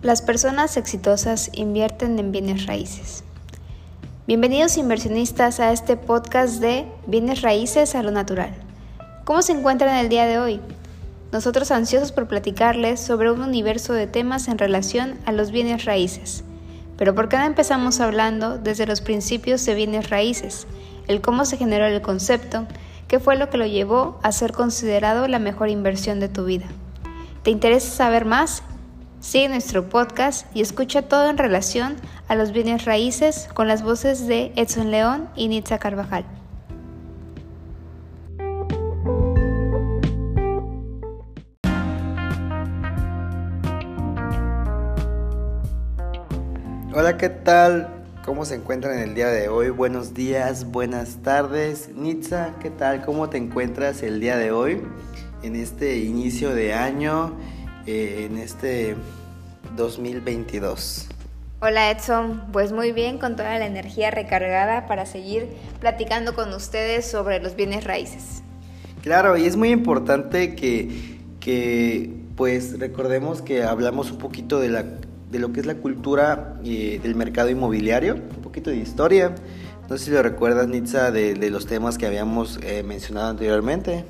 Las personas exitosas invierten en bienes raíces. Bienvenidos inversionistas a este podcast de Bienes raíces a lo natural. ¿Cómo se encuentran el día de hoy? Nosotros ansiosos por platicarles sobre un universo de temas en relación a los bienes raíces. Pero ¿por qué no empezamos hablando desde los principios de bienes raíces? El cómo se generó el concepto, qué fue lo que lo llevó a ser considerado la mejor inversión de tu vida. ¿Te interesa saber más? Sigue nuestro podcast y escucha todo en relación a los bienes raíces con las voces de Edson León y Nitza Carvajal. Hola, ¿qué tal? ¿Cómo se encuentran el día de hoy? Buenos días, buenas tardes. Nitza, ¿qué tal? ¿Cómo te encuentras el día de hoy? En este inicio de año en este 2022? Hola Edson, pues muy bien, con toda la energía recargada para seguir platicando con ustedes sobre los bienes raíces. Claro, y es muy importante que, que pues recordemos que hablamos un poquito de, la, de lo que es la cultura eh, del mercado inmobiliario, un poquito de historia. No sé si lo recuerdas, Nitza, de, de los temas que habíamos eh, mencionado anteriormente.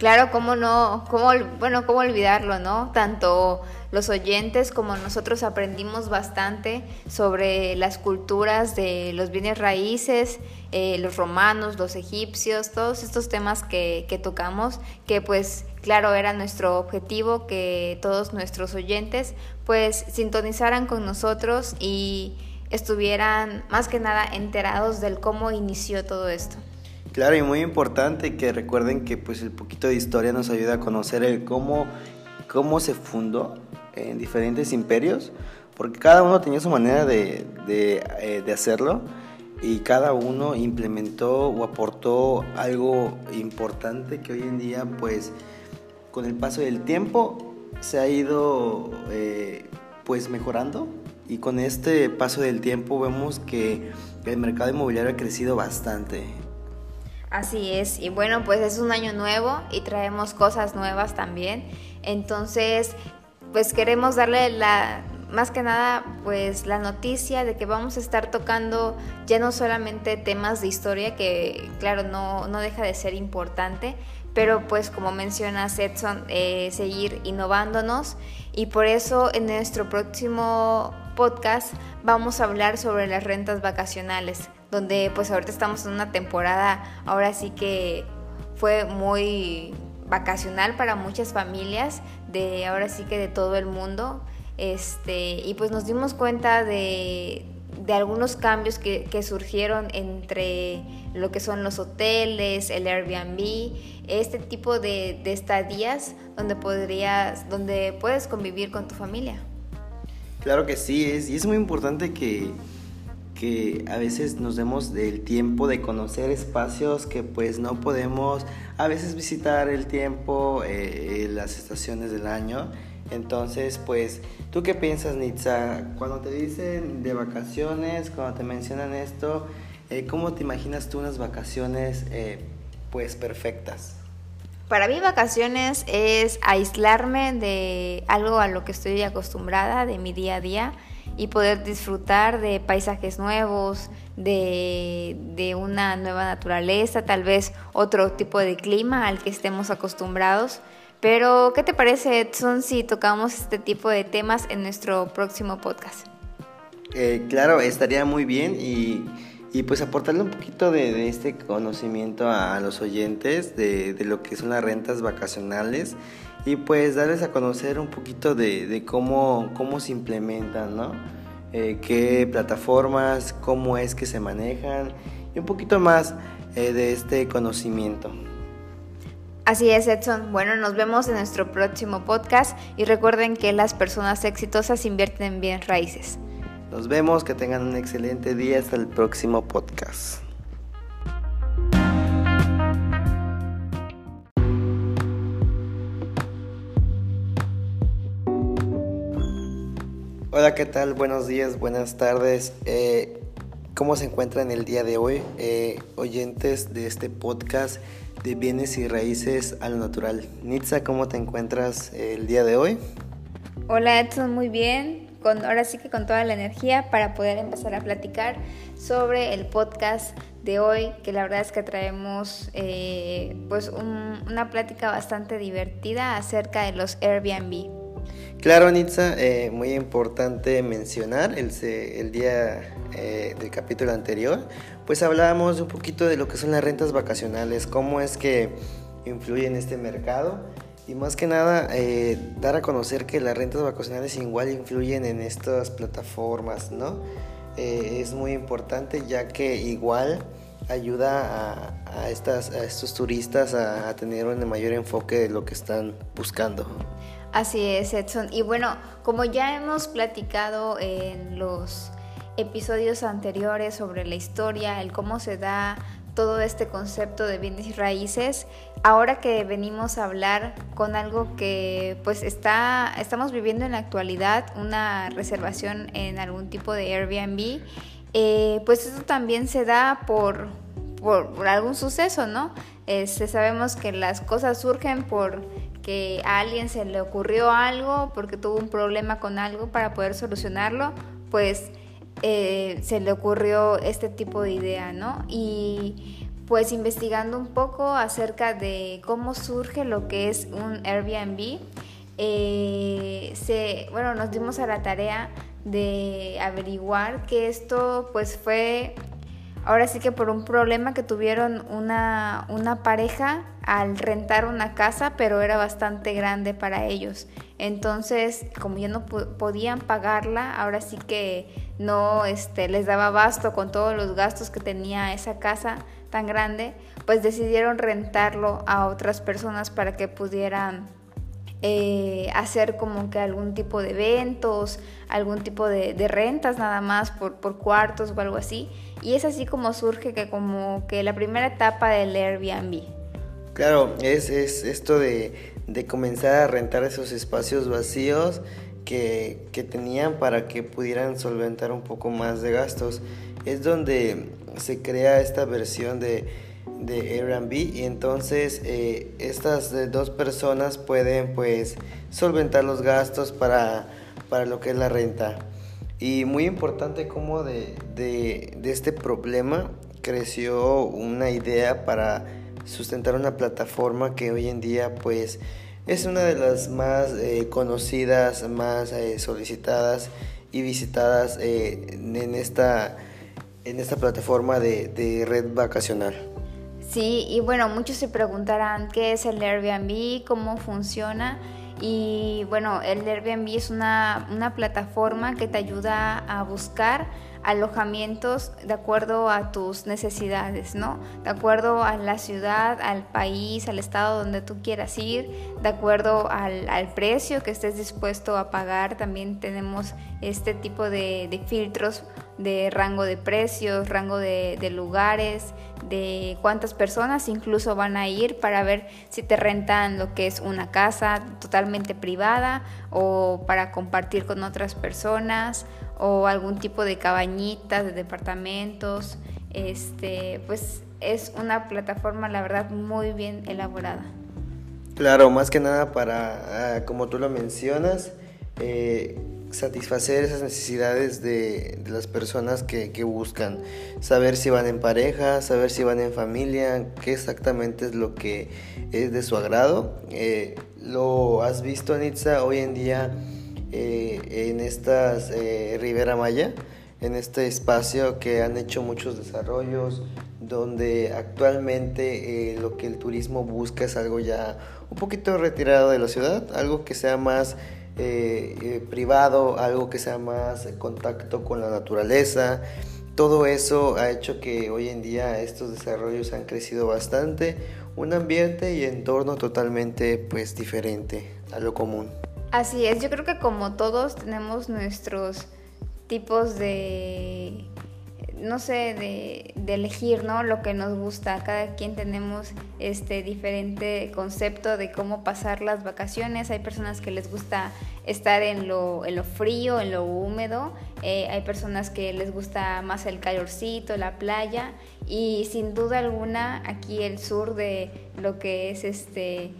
Claro, cómo no, cómo, bueno, cómo olvidarlo, ¿no? Tanto los oyentes como nosotros aprendimos bastante sobre las culturas de los bienes raíces, eh, los romanos, los egipcios, todos estos temas que, que tocamos, que pues claro era nuestro objetivo que todos nuestros oyentes pues sintonizaran con nosotros y estuvieran más que nada enterados del cómo inició todo esto. Claro, y muy importante que recuerden que pues el poquito de historia nos ayuda a conocer el cómo, cómo se fundó en diferentes imperios, porque cada uno tenía su manera de, de, eh, hacerlo y cada uno implementó o aportó algo importante que hoy en día pues con el paso del tiempo se ha ido eh, pues mejorando. Y con este paso del tiempo vemos que el mercado inmobiliario ha crecido bastante Así es, y bueno, pues es un año nuevo y traemos cosas nuevas también. Entonces, pues queremos darle la, más que nada, pues la noticia de que vamos a estar tocando ya no solamente temas de historia, que claro, no, no deja de ser importante, pero pues como menciona Edson, eh, seguir innovándonos y por eso en nuestro próximo podcast vamos a hablar sobre las rentas vacacionales donde pues ahorita estamos en una temporada, ahora sí que fue muy vacacional para muchas familias, de ahora sí que de todo el mundo, este, y pues nos dimos cuenta de, de algunos cambios que, que, surgieron entre lo que son los hoteles, el Airbnb, este tipo de, de estadías donde podrías, donde puedes convivir con tu familia. Claro que sí, es, y es muy importante que, que a veces nos demos del tiempo de conocer espacios que pues no podemos a veces visitar el tiempo, eh, las estaciones del año. Entonces, pues, ¿tú qué piensas, Nitza? Cuando te dicen de vacaciones, cuando te mencionan esto, eh, ¿cómo te imaginas tú unas vacaciones, eh, pues, perfectas? Para mí vacaciones es aislarme de algo a lo que estoy acostumbrada, de mi día a día y poder disfrutar de paisajes nuevos, de, de, una nueva naturaleza, tal vez otro tipo de clima al que estemos acostumbrados. Pero, ¿qué te parece, Edson, si tocamos este tipo de temas en nuestro próximo podcast? Eh, claro, estaría muy bien y, y pues aportarle un poquito de, este conocimiento a, los oyentes de, lo que son las rentas vacacionales y pues darles a conocer un poquito de, de cómo, cómo se implementan, ¿no? Eh, qué plataformas, cómo es que se manejan y un poquito más eh, de este conocimiento. Así es, Edson. Bueno, nos vemos en nuestro próximo podcast y recuerden que las personas exitosas invierten en bien raíces. Nos vemos, que tengan un excelente día hasta el próximo podcast. Hola, ¿qué tal? Buenos días, buenas tardes. Eh, ¿Cómo se encuentran el día de hoy? Eh, oyentes de este podcast de bienes y raíces a lo natural. Nitza, ¿cómo te encuentras el día de hoy? Hola Edson, muy bien. Con, ahora sí que con toda la energía para poder empezar a platicar sobre el podcast de hoy, que la verdad es que traemos eh, pues una plática bastante divertida acerca de los Airbnb. Claro, Nitza, eh, muy importante mencionar el, el día eh, del capítulo anterior, pues hablábamos un poquito de lo que son las rentas vacacionales, cómo es que influye en este mercado y más que nada eh, dar a conocer que las rentas vacacionales igual influyen en estas plataformas, ¿no? es muy importante ya que igual ayuda a, estas, a estos turistas a tener un mayor enfoque de lo que están buscando. Así es, Edson. Y bueno, como ya hemos platicado en los episodios anteriores sobre la historia, el cómo se da todo este concepto de bienes raíces, ahora que venimos a hablar con algo que pues está, estamos viviendo en la actualidad, una reservación en algún tipo de Airbnb, eh, pues eso también se da por, por, algún suceso, ¿no? Este, sabemos que las cosas surgen por que a alguien se le ocurrió algo porque tuvo un problema con algo para poder solucionarlo, pues eh, se le ocurrió este tipo de idea, ¿no? Y pues investigando un poco acerca de cómo surge lo que es un Airbnb, eh, se, bueno, nos dimos a la tarea de averiguar que esto pues fue ahora sí que por un problema que tuvieron una, una pareja al rentar una casa, pero era bastante grande para ellos. Entonces, como ya no podían pagarla, ahora sí que no este, les daba basto con todos los gastos que tenía esa casa tan grande, pues decidieron rentarlo a otras personas para que pudieran eh, hacer como que algún tipo de eventos, algún tipo de, rentas nada más por, por, cuartos o algo así. Y es así como surge que como que la primera etapa del Airbnb. Claro, es, es esto de, de, comenzar a rentar esos espacios vacíos que, que tenían para que pudieran solventar un poco más de gastos. Es donde se crea esta versión de de Airbnb y entonces eh, estas eh, dos personas pueden pues solventar los gastos para, para lo que es la renta. Y muy importante como de, de, este problema creció una idea para sustentar una plataforma que hoy en día pues es una de las más eh, conocidas, más solicitadas y visitadas en, esta, en esta plataforma de red vacacional. Sí, y bueno, muchos se preguntarán qué es el Airbnb, cómo funciona. Y bueno, el Airbnb es una, una plataforma que te ayuda a buscar alojamientos de acuerdo a tus necesidades, ¿no? De acuerdo a la ciudad, al país, al estado donde tú quieras ir, de acuerdo al, precio que estés dispuesto a pagar. También tenemos este tipo de, filtros de rango de precios, rango de, lugares, de cuántas personas incluso van a ir para ver si te rentan lo que es una casa totalmente privada o para compartir con otras personas o algún tipo de cabañitas, de departamentos. Este, pues es una plataforma, la verdad, muy bien elaborada. Claro, más que nada para, ah, como tú lo mencionas, eh, satisfacer esas necesidades de, las personas que, buscan. Saber si van en pareja, saber si van en familia, qué exactamente es lo que es de su agrado. Eh, lo has visto, Anitza, hoy en día eh, en estas eh, Ribera Maya, en este espacio que han hecho muchos desarrollos, donde actualmente eh, lo que el turismo busca es algo ya un poquito retirado de la ciudad, algo que sea más privado, algo que sea más contacto con la naturaleza. Todo eso ha hecho que hoy en día estos desarrollos han crecido bastante, un ambiente y entorno totalmente pues diferente a lo común. Así es, yo creo que como todos tenemos nuestros tipos de, no sé, de, elegir, ¿no? Lo que nos gusta. Cada quien tenemos este diferente concepto de cómo pasar las vacaciones. Hay personas que les gusta estar en lo, en lo frío, en lo húmedo. Eh, hay personas que les gusta más el calorcito, la playa. Y sin duda alguna, aquí el sur de lo que es este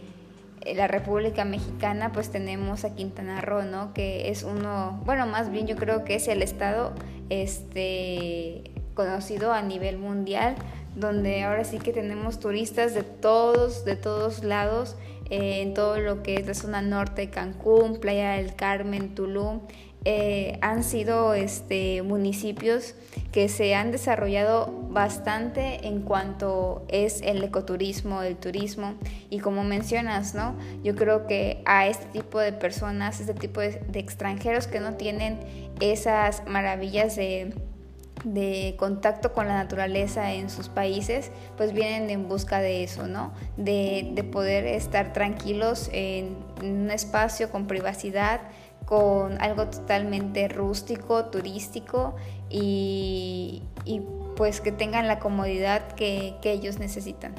eh, la República Mexicana, pues tenemos a Quintana Roo, ¿no? Que es uno, bueno, más bien yo creo que es el estado este, conocido a nivel mundial, donde ahora sí que tenemos turistas de todos, de todos lados, eh, en todo lo que es la zona norte, Cancún, Playa del Carmen, Tulum. Eh, han sido este, municipios que se han desarrollado bastante en cuanto es el ecoturismo, el turismo y como mencionas, ¿no? Yo creo que a este tipo de personas, este tipo de, extranjeros que no tienen esas maravillas de, de contacto con la naturaleza en sus países, pues vienen en busca de eso, ¿no? De, de poder estar tranquilos en un espacio con privacidad, con algo totalmente rústico, turístico y, pues que tengan la comodidad que, ellos necesitan.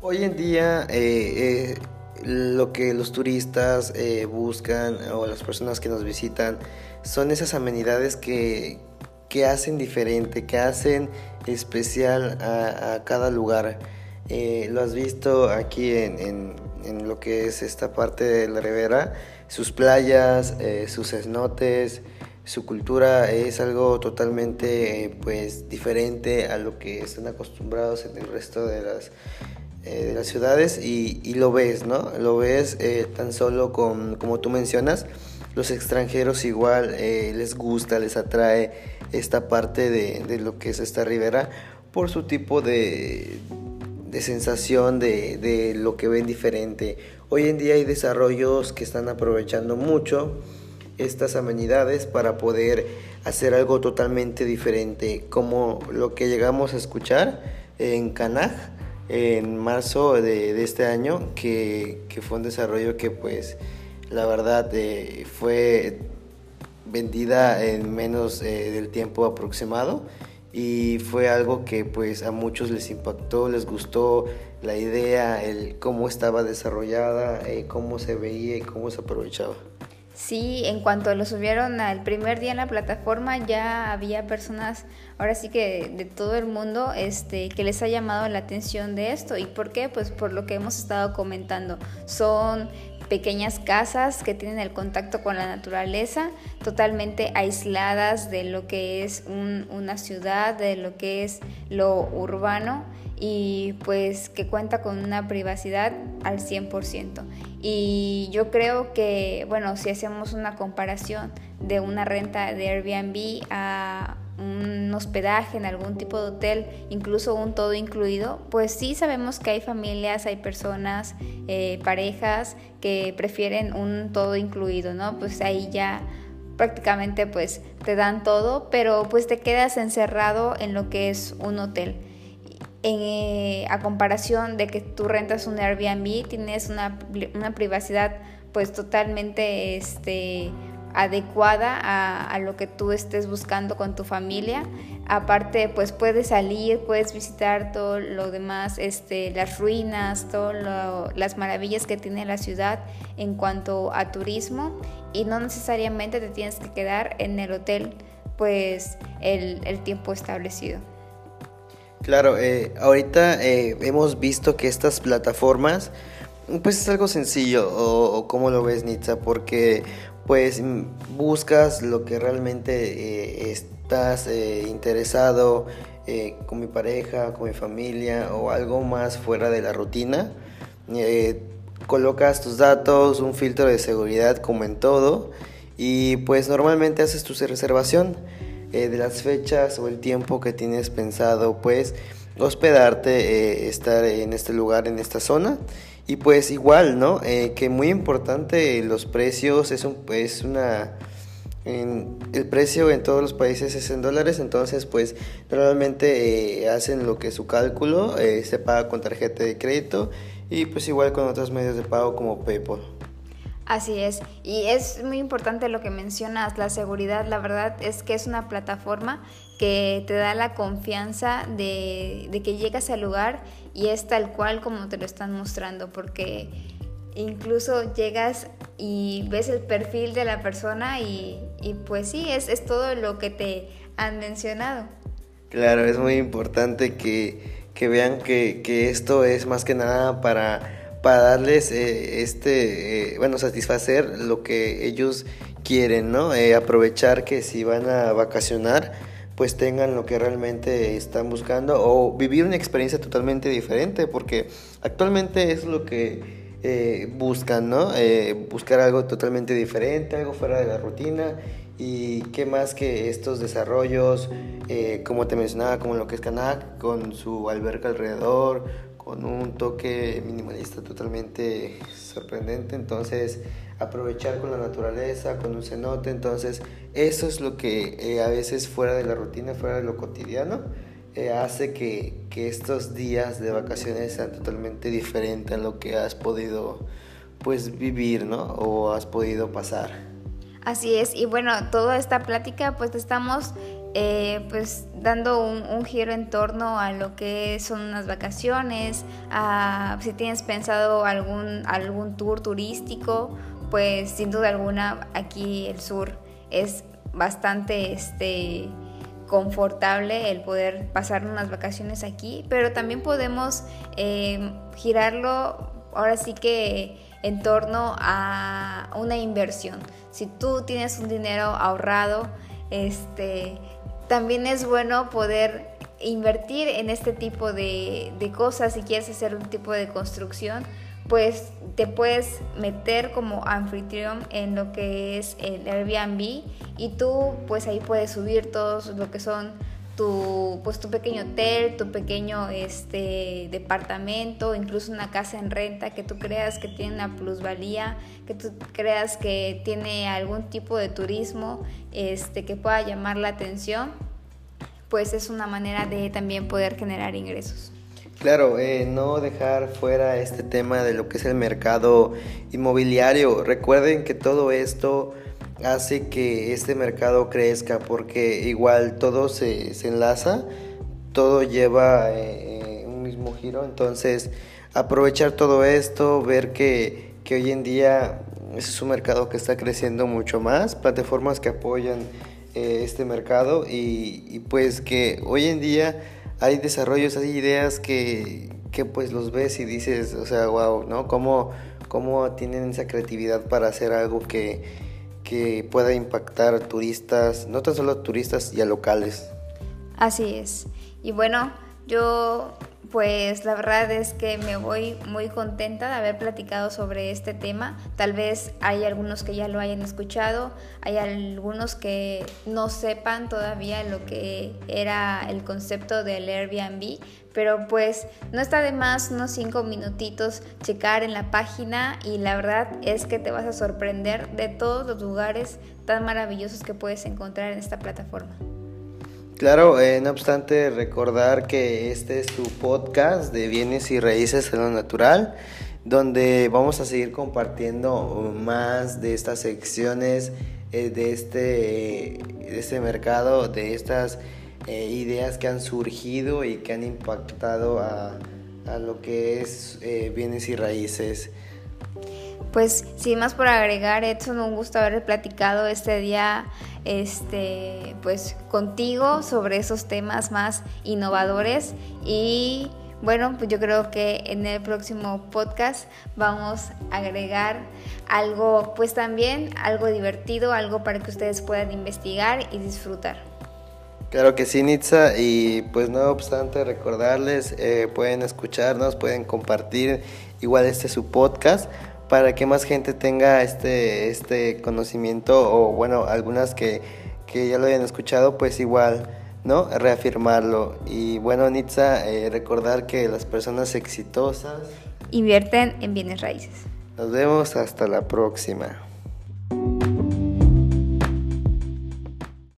Hoy en día eh, eh, lo que los turistas eh, buscan o las personas que nos visitan son esas amenidades que, hacen diferente, que hacen especial a, cada lugar. lo has visto aquí en, en, lo que es esta parte de la ribera sus playas, eh, sus cenotes, su cultura es algo totalmente eh, pues diferente a lo que están acostumbrados en el resto de las, eh, de las ciudades y, lo ves, ¿no? Lo ves tan solo con, como tú mencionas, los extranjeros igual les gusta, les atrae esta parte de, de, lo que es esta ribera por su tipo de, de sensación de, de lo que ven diferente. Hoy en día hay desarrollos que están aprovechando mucho estas amenidades para poder hacer algo totalmente diferente, como lo que llegamos a escuchar en Canaj en marzo de, este año, que, fue un desarrollo que pues la verdad eh, fue vendida en menos eh, del tiempo aproximado y fue algo que pues a muchos les impactó, les gustó la idea, el cómo estaba desarrollada, eh, cómo se veía y cómo se aprovechaba. Sí, en cuanto lo subieron al primer día en la plataforma ya había personas, ahora sí que de todo el mundo, este, que les ha llamado la atención de esto. ¿Y por qué? Pues por lo que hemos estado comentando. Son pequeñas casas que tienen el contacto con la naturaleza, totalmente aisladas de lo que es una ciudad, de lo que es lo urbano y pues que cuenta con una privacidad al 100%. Y yo creo que, bueno, si hacemos una comparación de una renta de Airbnb a hospedaje en algún tipo de hotel, incluso un todo incluido, pues sí sabemos que hay familias, hay personas, eh, parejas que prefieren un todo incluido, ¿no? Pues ahí ya prácticamente pues te dan todo, pero pues te quedas encerrado en lo que es un hotel. Eh, a comparación de que tú rentas un Airbnb, tienes una, una privacidad pues totalmente este, adecuada a, lo que tú estés buscando con tu familia. Aparte, pues puedes salir, puedes visitar todo lo demás, este, las ruinas, todas las maravillas que tiene la ciudad en cuanto a turismo y no necesariamente te tienes que quedar en el hotel pues el, tiempo establecido. Claro, eh, ahorita eh, hemos visto que estas plataformas pues es algo sencillo, o cómo lo ves, Nitza, porque pues buscas lo que realmente eh, estás eh, interesado eh, con mi pareja, con mi familia o algo más fuera de la rutina. colocas tus datos, un filtro de seguridad como en todo y pues normalmente haces tu reservación de las fechas o el tiempo que tienes pensado pues hospedarte, estar en este lugar, en esta zona y pues igual, ¿no? Eh, que muy importante los precios, es, un, es una... el precio en todos los países es en dólares, entonces pues normalmente eh, hacen lo que es su cálculo, eh, se paga con tarjeta de crédito y pues igual con otros medios de pago como PayPal. Así es, y es muy importante lo que mencionas, la seguridad, la verdad es que es una plataforma que te da la confianza de, que llegas al lugar y es tal cual como te lo están mostrando, porque incluso llegas y ves el perfil de la persona y, pues sí, es, es, todo lo que te han mencionado. Claro, es muy importante que, vean que, esto es más que nada para, para darles eh, este, eh, bueno, satisfacer lo que ellos quieren, ¿no? Eh, aprovechar que si van a vacacionar, pues tengan lo que realmente están buscando o vivir una experiencia totalmente diferente, porque actualmente es lo que buscan, ¿no? buscar algo totalmente diferente, algo fuera de la rutina y qué más que estos desarrollos, como te mencionaba, como lo que es Canac, con su alberca alrededor, con un toque minimalista totalmente sorprendente. Entonces, aprovechar con la naturaleza, con un cenote. Entonces, eso es lo que eh, a veces fuera de la rutina, fuera de lo cotidiano, eh, hace que, que, estos días de vacaciones sean totalmente diferentes a lo que has podido pues vivir, ¿no? O has podido pasar. Así es, y bueno, toda esta plática pues estamos eh, pues dando un, giro en torno a lo que son unas vacaciones, si tienes pensado algún, algún tour turístico, pues sin duda alguna aquí el sur es bastante este, confortable el poder pasar unas vacaciones aquí, pero también podemos eh, girarlo ahora sí que en torno a una inversión. Si tú tienes un dinero ahorrado, este, también es bueno poder invertir en este tipo de, cosas. Si quieres hacer un tipo de construcción pues te puedes meter como anfitrión en lo que es el Airbnb y tú pues ahí puedes subir todos lo que son tu pues tu pequeño hotel, tu pequeño este departamento, incluso una casa en renta que tú creas que tiene una plusvalía, que tú creas que tiene algún tipo de turismo este que pueda llamar la atención, pues es una manera de también poder generar ingresos. Claro, eh, no dejar fuera este tema de lo que es el mercado inmobiliario. Recuerden que todo esto hace que este mercado crezca porque igual todo se, enlaza, todo lleva eh, un mismo giro, entonces aprovechar todo esto, ver que, hoy en día es un mercado que está creciendo mucho más, plataformas que apoyan eh, este mercado y, pues que hoy en día hay desarrollos, hay ideas que, que pues los ves y dices, o sea, wow, ¿no? ¿Cómo, cómo tienen esa creatividad para hacer algo que que pueda impactar a turistas, no tan solo turistas y a locales. Así es. Y bueno, yo pues la verdad es que me voy muy contenta de haber platicado sobre este tema. Tal vez hay algunos que ya lo hayan escuchado, hay algunos que no sepan todavía lo que era el concepto del Airbnb, pero pues no está de más unos cinco minutitos checar en la página y la verdad es que te vas a sorprender de todos los lugares tan maravillosos que puedes encontrar en esta plataforma. Claro, eh, no obstante, recordar que este es tu podcast de bienes y raíces en lo natural, donde vamos a seguir compartiendo más de estas secciones eh, de, este, este mercado, de estas eh, ideas que han surgido y que han impactado a lo que es bienes y raíces. Pues sin más por agregar, Edson, un gusto haber platicado este día este, pues, contigo sobre esos temas más innovadores. Y bueno, pues yo creo que en el próximo podcast vamos a agregar algo, pues también algo divertido, algo para que ustedes puedan investigar y disfrutar. Claro que sí, Nitza, y pues no obstante recordarles, eh, pueden escucharnos, pueden compartir igual este su podcast para que más gente tenga este, este conocimiento o bueno, algunas que, que ya lo hayan escuchado, pues igual, ¿no? Reafirmarlo. Y bueno, Nitza, eh, recordar que las personas exitosas invierten en bienes raíces. Nos vemos hasta la próxima.